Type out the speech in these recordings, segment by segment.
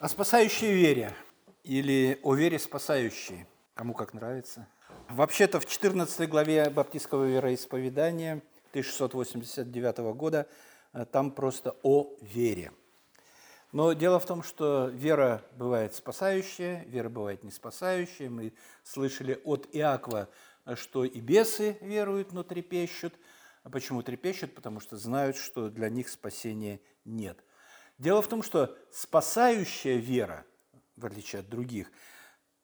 О спасающей вере или о вере спасающей, кому как нравится. Вообще-то в 14 главе Баптистского вероисповедания 1689 года э, там просто о вере. Но дело в том, что вера бывает спасающая, вера бывает не спасающая. Мы слышали от Иакова, что и бесы веруют, но трепещут. А почему трепещут? Потому что знают, что для них спасения нет – Дело в том, что спасающая вера, в отличие от других,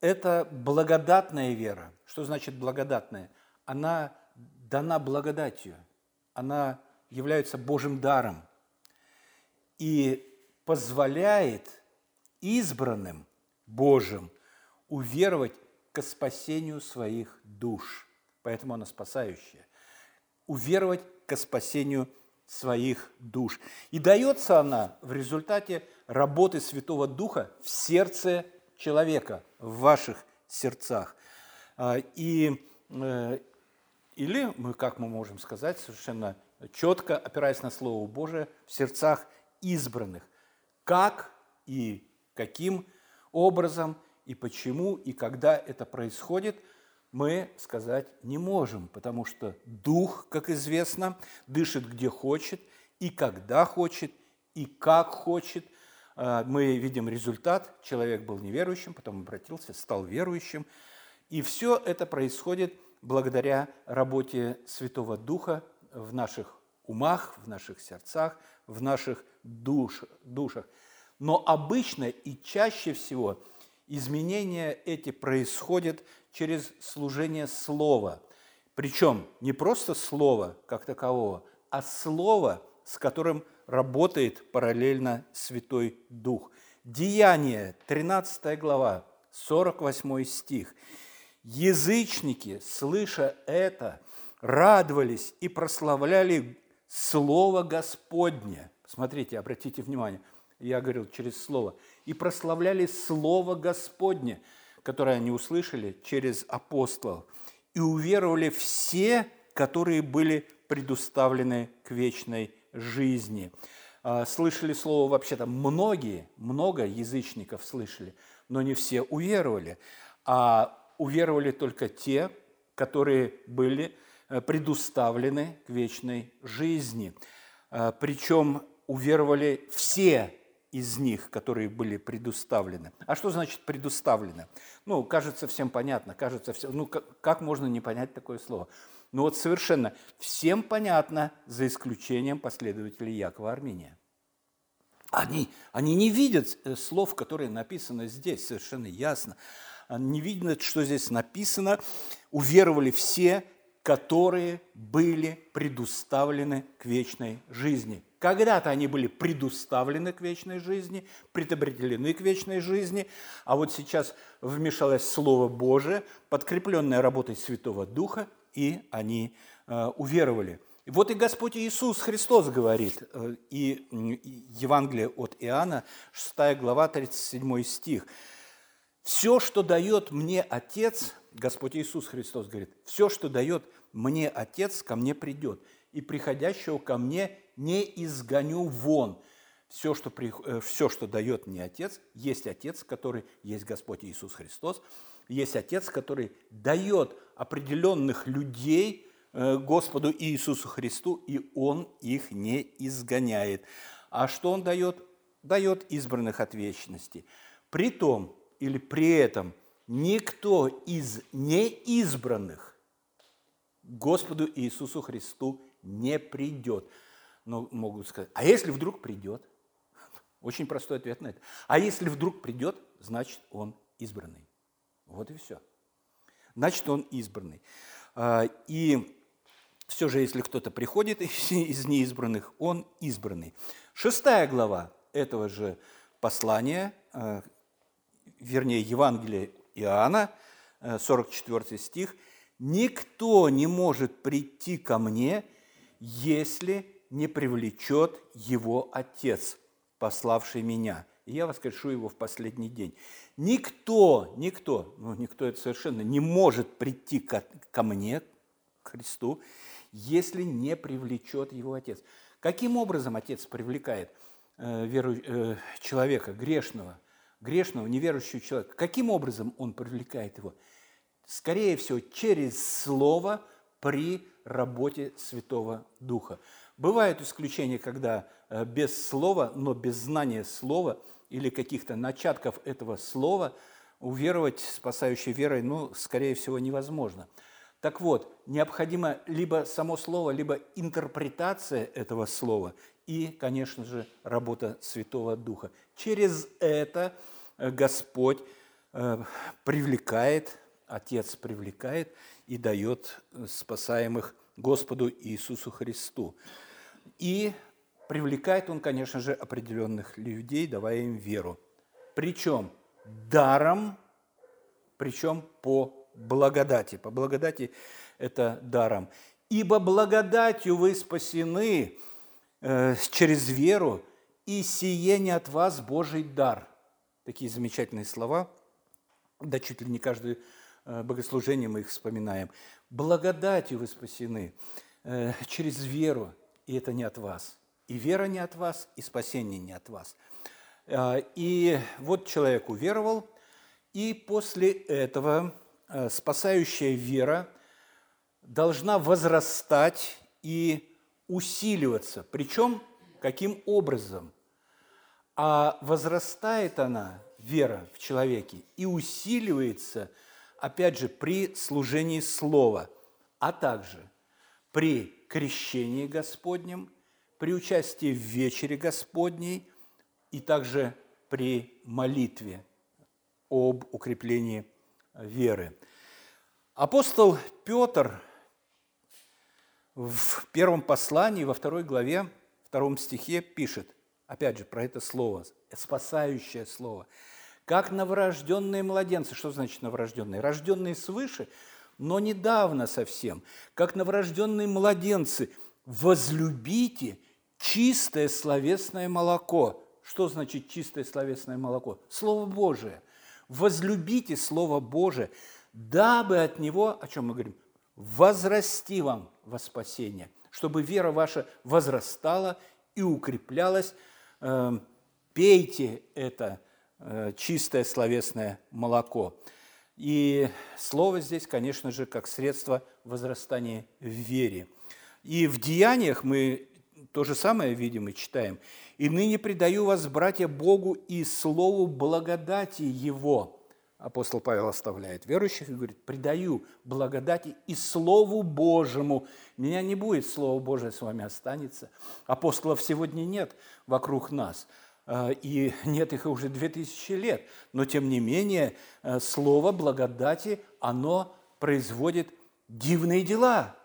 это благодатная вера. Что значит благодатная? Она дана благодатью, она является Божьим даром и позволяет избранным Божьим уверовать к спасению своих душ. Поэтому она спасающая. Уверовать к спасению своих душ. И дается она в результате работы Святого Духа в сердце человека, в ваших сердцах. А, и, э, или, мы, как мы можем сказать, совершенно четко, опираясь на Слово Божие, в сердцах избранных. Как и каким образом, и почему, и когда это происходит – мы сказать не можем, потому что Дух, как известно, дышит где хочет, и когда хочет, и как хочет. А, мы видим результат. Человек был неверующим, потом обратился, стал верующим. И все это происходит благодаря работе Святого Духа в наших умах, в наших сердцах, в наших душ, душах. Но обычно и чаще всего изменения эти происходят через служение слова. Причем не просто слова как такового, а слово, с которым работает параллельно Святой Дух. Деяние, 13 глава, 48 стих. Язычники, слыша это, радовались и прославляли Слово Господне. Смотрите, обратите внимание, я говорил через Слово. И прославляли Слово Господне – которое они услышали через апостолов, и уверовали все, которые были предуставлены к вечной жизни. А, слышали слово вообще-то многие, много язычников слышали, но не все уверовали, а уверовали только те, которые были э, предуставлены к вечной жизни. А, Причем уверовали все из них, которые были предуставлены. А что значит предуставлены? Ну, кажется всем понятно, кажется всем, ну, как, как можно не понять такое слово? Ну вот совершенно всем понятно, за исключением последователей Якова Армения. Они, они не видят э, слов, которые написаны здесь, совершенно ясно. Они не видят, что здесь написано. Уверовали все, которые были предуставлены к вечной жизни. Когда-то они были предуставлены к вечной жизни, предопределены к вечной жизни, а вот сейчас вмешалось Слово Божие, подкрепленное работой Святого Духа, и они э, уверовали. Вот и Господь Иисус Христос говорит, э, и Евангелие от Иоанна, 6 глава, 37 стих. «Все, что дает мне Отец, Господь Иисус Христос говорит, все, что дает мне Отец, ко мне придет, и приходящего ко мне не изгоню вон. Все что, э, все, что дает мне Отец, есть Отец, который есть Господь Иисус Христос, есть Отец, который дает определенных людей э, Господу Иисусу Христу, и Он их не изгоняет. А что Он дает? Дает избранных от вечности. При том или при этом никто из неизбранных Господу Иисусу Христу не придет но могут сказать, а если вдруг придет? Очень простой ответ на это. А если вдруг придет, значит, он избранный. Вот и все. Значит, он избранный. А, и все же, если кто-то приходит из неизбранных, он избранный. Шестая глава этого же послания, а, вернее, Евангелия Иоанна, 44 а, стих, «Никто не может прийти ко мне, если не привлечет его Отец, пославший меня. И я воскрешу его в последний день. Никто, никто, ну никто это совершенно не может прийти ко, ко мне, к Христу, если не привлечет его Отец. Каким образом Отец привлекает э, веру, э, человека, грешного, грешного, неверующего человека, каким образом он привлекает его? Скорее всего, через Слово при работе Святого Духа. Бывают исключения, когда э, без слова, но без знания слова или каких-то начатков этого слова уверовать спасающей верой, ну, скорее всего, невозможно. Так вот, необходимо либо само слово, либо интерпретация этого слова и, конечно же, работа Святого Духа. Через это э, Господь э, привлекает, Отец привлекает и дает спасаемых Господу Иисусу Христу. И привлекает Он, конечно же, определенных людей, давая им веру. Причем даром, причем по благодати. По благодати это даром. «Ибо благодатью вы спасены э, через веру, и сие не от вас Божий дар». Такие замечательные слова. Да чуть ли не каждое э, богослужение мы их вспоминаем. «Благодатью вы спасены э, через веру, и это не от вас. И вера не от вас, и спасение не от вас». Э, и вот человек уверовал, и после этого спасающая вера должна возрастать и усиливаться. Причем каким образом? А возрастает она, вера в человеке, и усиливается, опять же, при служении Слова, а также при крещении Господнем, при участии в вечере Господней и также при молитве об укреплении веры. Апостол Петр в первом послании, во второй главе, втором стихе пишет, опять же, про это слово, спасающее слово. Как новорожденные младенцы, что значит новорожденные? Рожденные свыше, но недавно совсем. Как новорожденные младенцы, возлюбите чистое словесное молоко. Что значит чистое словесное молоко? Слово Божие возлюбите Слово Божие, дабы от него, о чем мы говорим, возрасти вам во спасение, чтобы вера ваша возрастала и укреплялась. Эм, пейте это чистое словесное молоко. И слово здесь, конечно же, как средство возрастания в вере. И в деяниях мы то же самое видим и читаем. «И ныне предаю вас, братья, Богу и слову благодати Его». Апостол Павел оставляет верующих и говорит, «Предаю благодати и Слову Божьему». Меня не будет, Слово Божие с вами останется. Апостолов сегодня нет вокруг нас, э, и нет их уже две тысячи лет. Но, тем не менее, э, Слово благодати, оно производит дивные дела.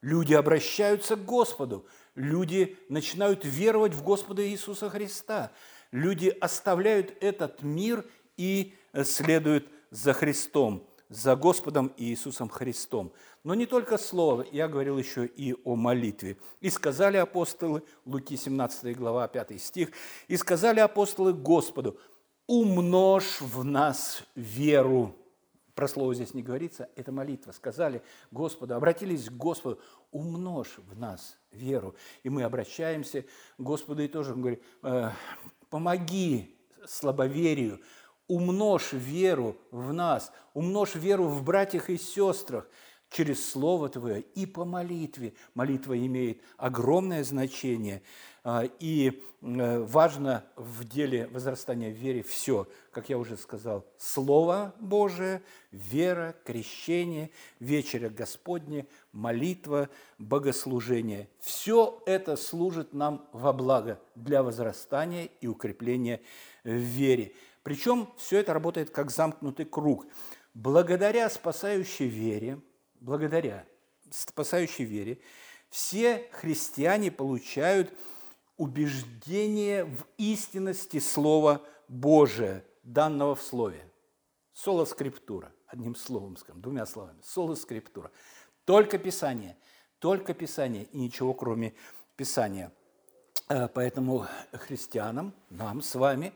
Люди обращаются к Господу – Люди начинают веровать в Господа Иисуса Христа. Люди оставляют этот мир и следуют за Христом, за Господом Иисусом Христом. Но не только слово, я говорил еще и о молитве. «И сказали апостолы», Луки 17 глава, 5 стих, «И сказали апостолы Господу, умножь в нас веру». Про слово здесь не говорится, это молитва. Сказали Господу, обратились к Господу, умножь в нас веру. И мы обращаемся к Господу и тоже говорим, «Э, помоги слабоверию, умножь веру в нас, умножь веру в братьях и сестрах, через Слово Твое и по молитве. Молитва имеет огромное значение, а, и э, важно в деле возрастания в вере все, как я уже сказал, Слово Божие, вера, крещение, вечеря Господня, молитва, богослужение. Все это служит нам во благо для возрастания и укрепления в вере. Причем все это работает как замкнутый круг. Благодаря спасающей вере – благодаря спасающей вере, все христиане получают убеждение в истинности Слова Божия, данного в Слове. Соло скриптура, одним словом скажем, двумя словами. Соло скриптура. Только Писание, только Писание и ничего кроме Писания. Э, поэтому христианам, нам с вами,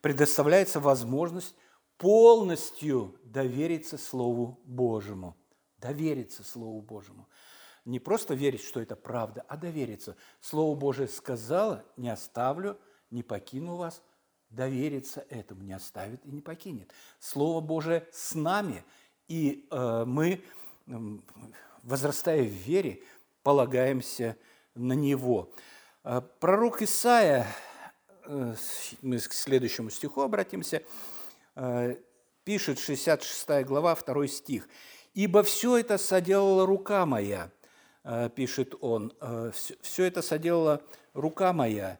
предоставляется возможность полностью довериться Слову Божьему – довериться Слову Божьему. Не просто верить, что это правда, а довериться. Слово Божие сказало, не оставлю, не покину вас, довериться этому, не оставит и не покинет. Слово Божие с нами, и э, мы, возрастая в вере, полагаемся на Него. Э, пророк Исаия, э, мы к следующему стиху обратимся, э, пишет 66 глава, 2 стих. «Ибо все это соделала рука моя», пишет он, «все это соделала рука моя,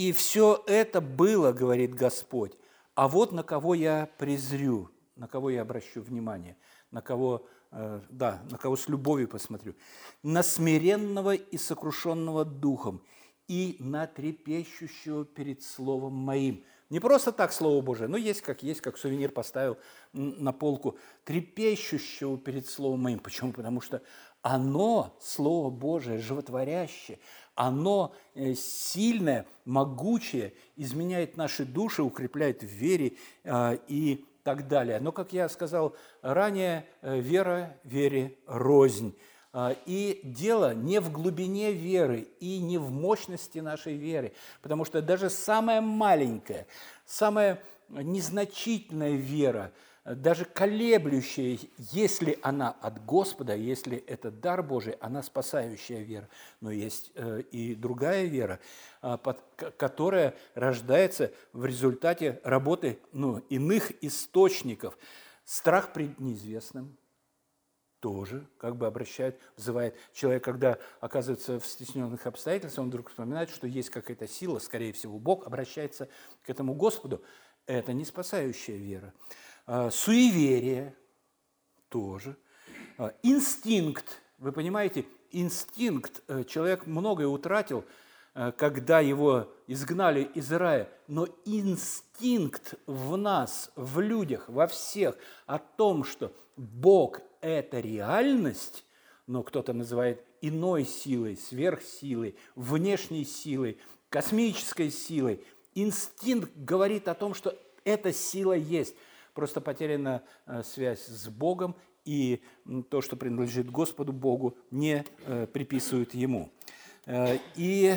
и все это было, говорит Господь, а вот на кого я презрю, на кого я обращу внимание, на кого, э, да, на кого с любовью посмотрю, на смиренного и сокрушенного духом и на трепещущего перед Словом моим. Не просто так Слово Божие, но есть как есть, как сувенир поставил на полку, трепещущего перед Словом моим. Почему? Потому что оно, Слово Божие, животворящее, оно э, сильное, могучее, изменяет наши души, укрепляет в вере а, и так далее. Но, как я сказал ранее, э, вера вере рознь. А, и дело не в глубине веры и не в мощности нашей веры, потому что даже самая маленькая, самая незначительная вера – даже колеблющая, если она от Господа, если это дар Божий, она спасающая вера. Но есть э, и другая вера, э, которая рождается в результате работы ну, иных источников. Страх пред неизвестным тоже как бы обращает, вызывает человек, когда оказывается в стесненных обстоятельствах, он вдруг вспоминает, что есть какая-то сила, скорее всего, Бог обращается к этому Господу. Это не спасающая вера. А, суеверие тоже, а, инстинкт, вы понимаете, инстинкт, э, человек многое утратил, э, когда его изгнали из рая, но инстинкт в нас, в людях, во всех о том, что Бог – это реальность, но кто-то называет иной силой, сверхсилой, внешней силой, космической силой. Инстинкт говорит о том, что эта сила есть – Просто потеряна э, связь с Богом, и то, что принадлежит Господу Богу, не э, приписывают Ему. Э, и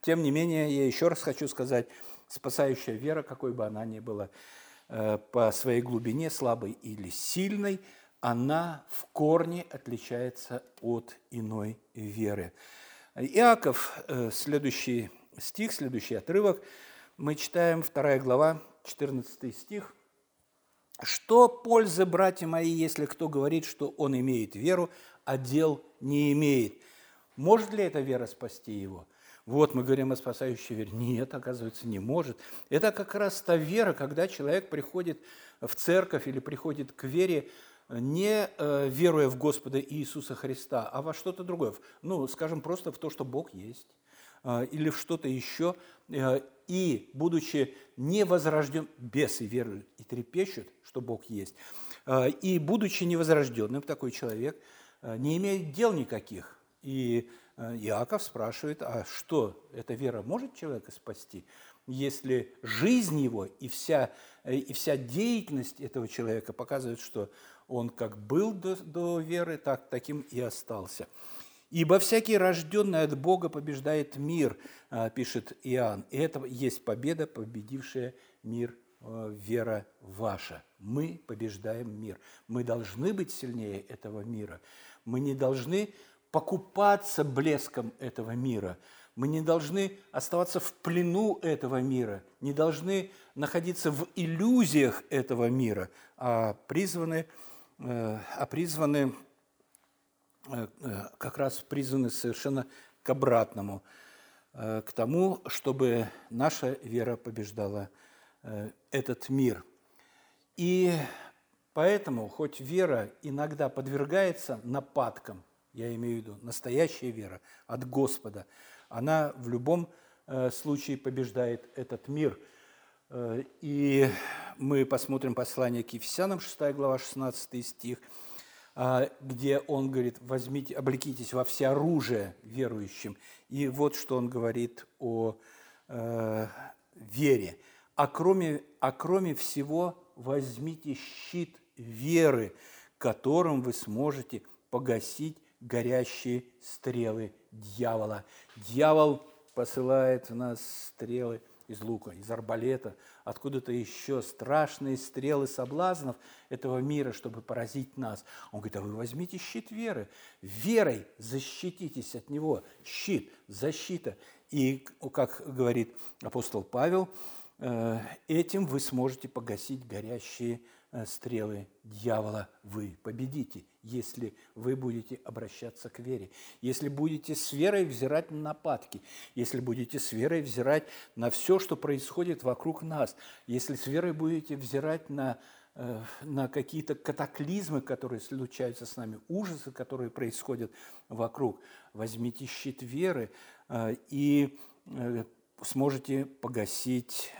тем не менее, я еще раз хочу сказать, спасающая вера, какой бы она ни была, по своей глубине, слабой или сильной, она в корне отличается от иной веры. Иаков, следующий стих, следующий отрывок, мы читаем 2 глава, 14 стих – что пользы, братья мои, если кто говорит, что он имеет веру, а дел не имеет? Может ли эта вера спасти его? Вот мы говорим о спасающей вере. Нет, оказывается, не может. Это как раз та вера, когда человек приходит в церковь или приходит к вере, не э, веруя в Господа Иисуса Христа, а во что-то другое. Ну, скажем, просто в то, что Бог есть, э, или в что-то еще. Э, и, будучи невозрожден, бесы веруют и трепещут, что Бог есть, и, будучи невозрожденным, такой человек не имеет дел никаких. И Иаков спрашивает, а что, эта вера может человека спасти, если жизнь его и вся, и вся деятельность этого человека показывает, что он как был до, до веры, так таким и остался. «Ибо всякий, рожденный от Бога, побеждает мир», а, пишет Иоанн. И это есть победа, победившая мир, а, вера ваша. Мы побеждаем мир. Мы должны быть сильнее этого мира. Мы не должны покупаться блеском этого мира. Мы не должны оставаться в плену этого мира, не должны находиться в иллюзиях этого мира, а призваны, а призваны Э, э, как раз призваны совершенно к обратному, э, к тому, чтобы наша вера побеждала этот мир. И поэтому, хоть вера иногда подвергается нападкам, я имею в виду настоящая вера от Господа, она в любом случае побеждает этот мир. И мы посмотрим послание к Ефесянам, 6 глава, 16 стих – а, где он говорит, возьмите, облекитесь во все оружие верующим. И вот что он говорит о э, вере. А кроме, а кроме всего возьмите щит веры, которым вы сможете погасить горящие стрелы дьявола. Дьявол посылает в нас стрелы из лука, из арбалета, откуда-то еще страшные стрелы соблазнов этого мира, чтобы поразить нас. Он говорит, а вы возьмите щит веры, верой защититесь от него. Щит, защита. И, как говорит апостол Павел, э, этим вы сможете погасить горящие стрелы дьявола вы победите, если вы будете обращаться к вере, если будете с верой взирать на нападки, если будете с верой взирать на все, что происходит вокруг нас, если с верой будете взирать на, э, на какие-то катаклизмы, которые случаются с нами, ужасы, которые происходят вокруг, возьмите щит веры э, и сможете погасить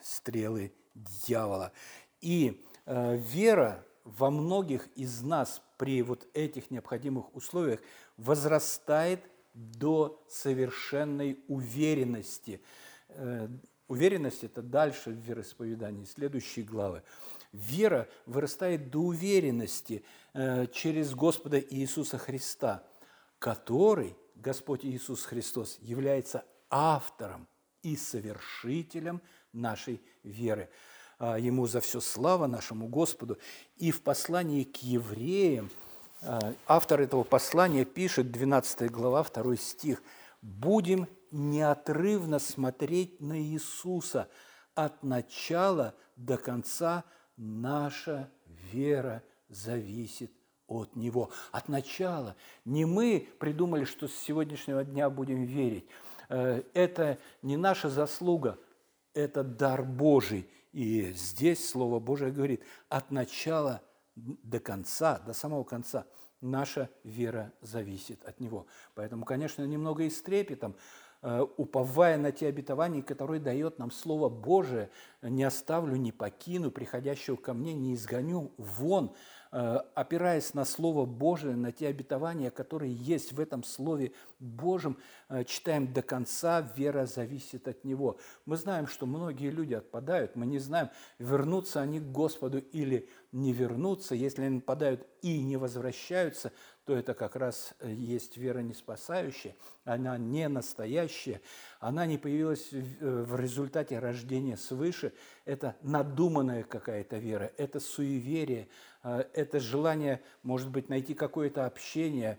стрелы дьявола. И Э, вера во многих из нас при вот этих необходимых условиях возрастает до совершенной уверенности. Э, уверенность – это дальше в вероисповедании, следующие главы. Вера вырастает до уверенности э, через Господа Иисуса Христа, который, Господь Иисус Христос, является автором и совершителем нашей веры. А, ему за все слава нашему Господу. И в послании к евреям, а, автор этого послания пишет, 12 глава, 2 стих, «Будем неотрывно смотреть на Иисуса от начала до конца наша вера зависит от Него. От начала. Не мы придумали, что с сегодняшнего дня будем верить. Э, это не наша заслуга, это дар Божий. И здесь Слово Божие говорит, от начала до конца, до самого конца, наша вера зависит от Него. Поэтому, конечно, немного и с трепетом, э, уповая на те обетования, которые дает нам Слово Божие, не оставлю, не покину приходящего ко мне, не изгоню вон, опираясь на Слово Божие, на те обетования, которые есть в этом Слове Божьем, э, читаем до конца, вера зависит от Него. Мы знаем, что многие люди отпадают, мы не знаем, вернутся они к Господу или не вернутся. Если они нападают и не возвращаются, то это как раз э, есть вера не спасающая, она не настоящая, она не появилась в э, результате рождения свыше, это надуманная какая-то вера, это суеверие, э, это желание, может быть, найти какое-то общение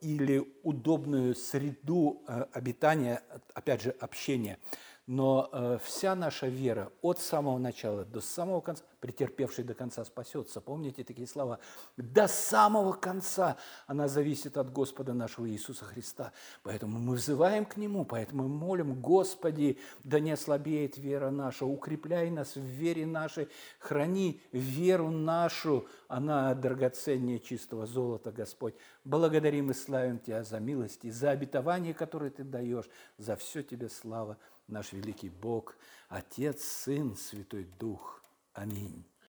или удобную среду обитания, опять же, общения – но э, вся наша вера от самого начала до самого конца, претерпевший до конца спасется. Помните такие слова? До самого конца она зависит от Господа нашего Иисуса Христа. Поэтому мы взываем к Нему, поэтому мы молим, Господи, да не ослабеет вера наша, укрепляй нас в вере нашей, храни веру нашу, она драгоценнее чистого золота, Господь. Благодарим и славим Тебя за милость и за обетование, которое Ты даешь, за все Тебе слава наш великий Бог, Отец, Сын, Святой Дух. Аминь.